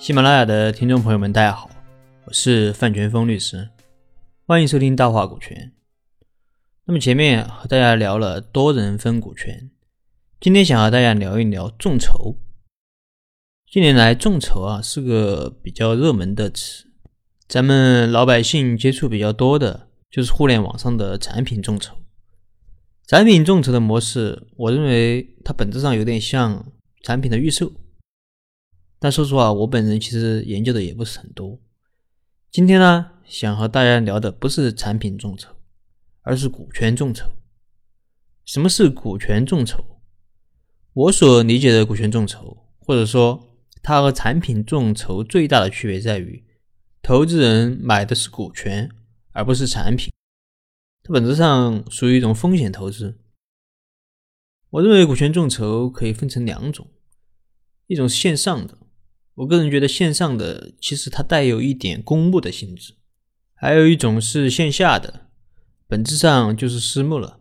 喜马拉雅的听众朋友们，大家好，我是范全峰律师，欢迎收听大话股权。那么前面和大家聊了多人分股权，今天想和大家聊一聊众筹。近年来，众筹啊是个比较热门的词，咱们老百姓接触比较多的就是互联网上的产品众筹。产品众筹的模式，我认为它本质上有点像产品的预售。但说实话，我本人其实研究的也不是很多。今天呢，想和大家聊的不是产品众筹，而是股权众筹。什么是股权众筹？我所理解的股权众筹，或者说它和产品众筹最大的区别在于，投资人买的是股权，而不是产品。它本质上属于一种风险投资。我认为股权众筹可以分成两种，一种是线上的。我个人觉得线上的其实它带有一点公募的性质，还有一种是线下的，本质上就是私募了。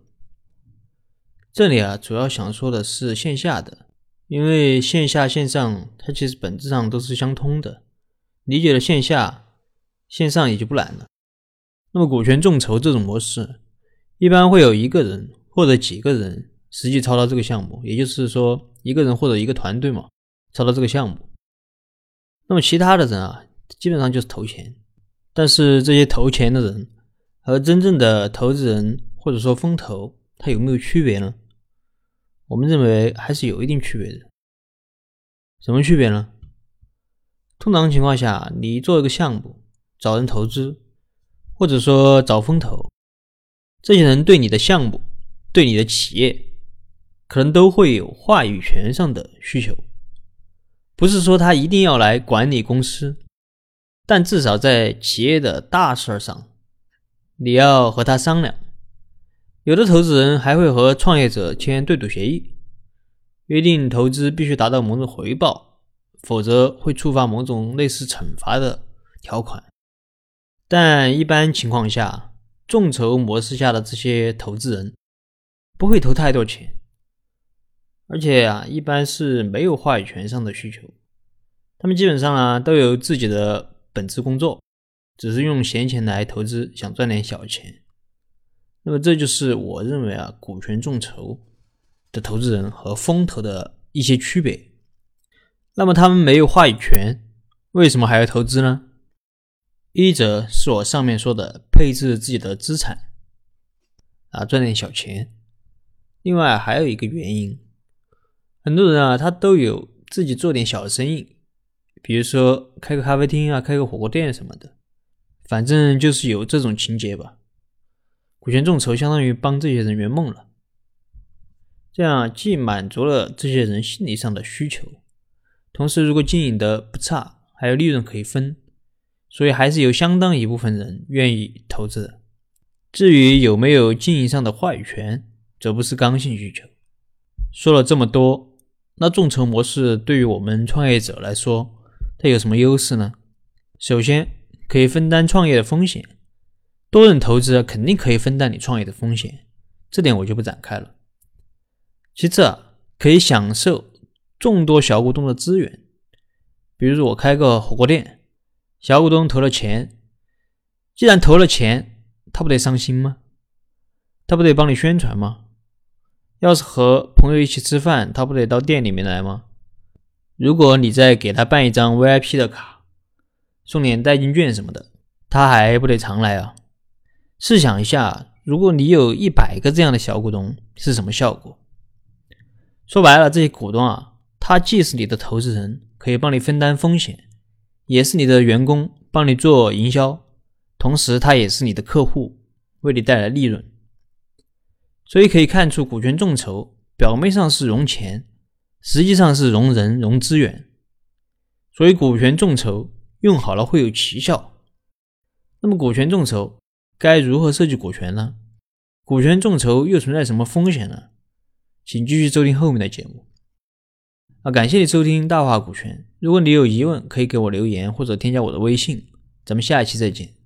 这里啊，主要想说的是线下的，因为线下线上它其实本质上都是相通的，理解了线下，线上也就不难了。那么股权众筹这种模式，一般会有一个人或者几个人实际操刀这个项目，也就是说一个人或者一个团队嘛，操刀这个项目。那么其他的人啊，基本上就是投钱，但是这些投钱的人和真正的投资人或者说风投，它有没有区别呢？我们认为还是有一定区别的。什么区别呢？通常情况下，你做一个项目，找人投资，或者说找风投，这些人对你的项目、对你的企业，可能都会有话语权上的需求。不是说他一定要来管理公司，但至少在企业的大事上，你要和他商量。有的投资人还会和创业者签对赌协议，约定投资必须达到某种回报，否则会触发某种类似惩罚的条款。但一般情况下，众筹模式下的这些投资人不会投太多钱。而且啊，一般是没有话语权上的需求，他们基本上啊都有自己的本职工作，只是用闲钱来投资，想赚点小钱。那么这就是我认为啊，股权众筹的投资人和风投的一些区别。那么他们没有话语权，为什么还要投资呢？一则是我上面说的配置自己的资产啊，赚点小钱。另外还有一个原因。很多人啊，他都有自己做点小生意，比如说开个咖啡厅啊，开个火锅店什么的，反正就是有这种情节吧。股权众筹相当于帮这些人圆梦了，这样既满足了这些人心理上的需求，同时如果经营的不差，还有利润可以分，所以还是有相当一部分人愿意投资的。至于有没有经营上的话语权，则不是刚性需求。说了这么多。那众筹模式对于我们创业者来说，它有什么优势呢？首先，可以分担创业的风险，多人投资肯定可以分担你创业的风险，这点我就不展开了。其次啊，可以享受众多小股东的资源，比如我开个火锅店，小股东投了钱，既然投了钱，他不得上心吗？他不得帮你宣传吗？要是和朋友一起吃饭，他不得到店里面来吗？如果你再给他办一张 VIP 的卡，送点代金券什么的，他还不得常来啊？试想一下，如果你有一百个这样的小股东，是什么效果？说白了，这些股东啊，他既是你的投资人，可以帮你分担风险，也是你的员工，帮你做营销，同时他也是你的客户，为你带来利润。所以可以看出，股权众筹表面上是融钱，实际上是融人、融资源。所以股权众筹用好了会有奇效。那么股权众筹该如何设计股权呢？股权众筹又存在什么风险呢？请继续收听后面的节目。啊，感谢你收听大话股权。如果你有疑问，可以给我留言或者添加我的微信。咱们下一期再见。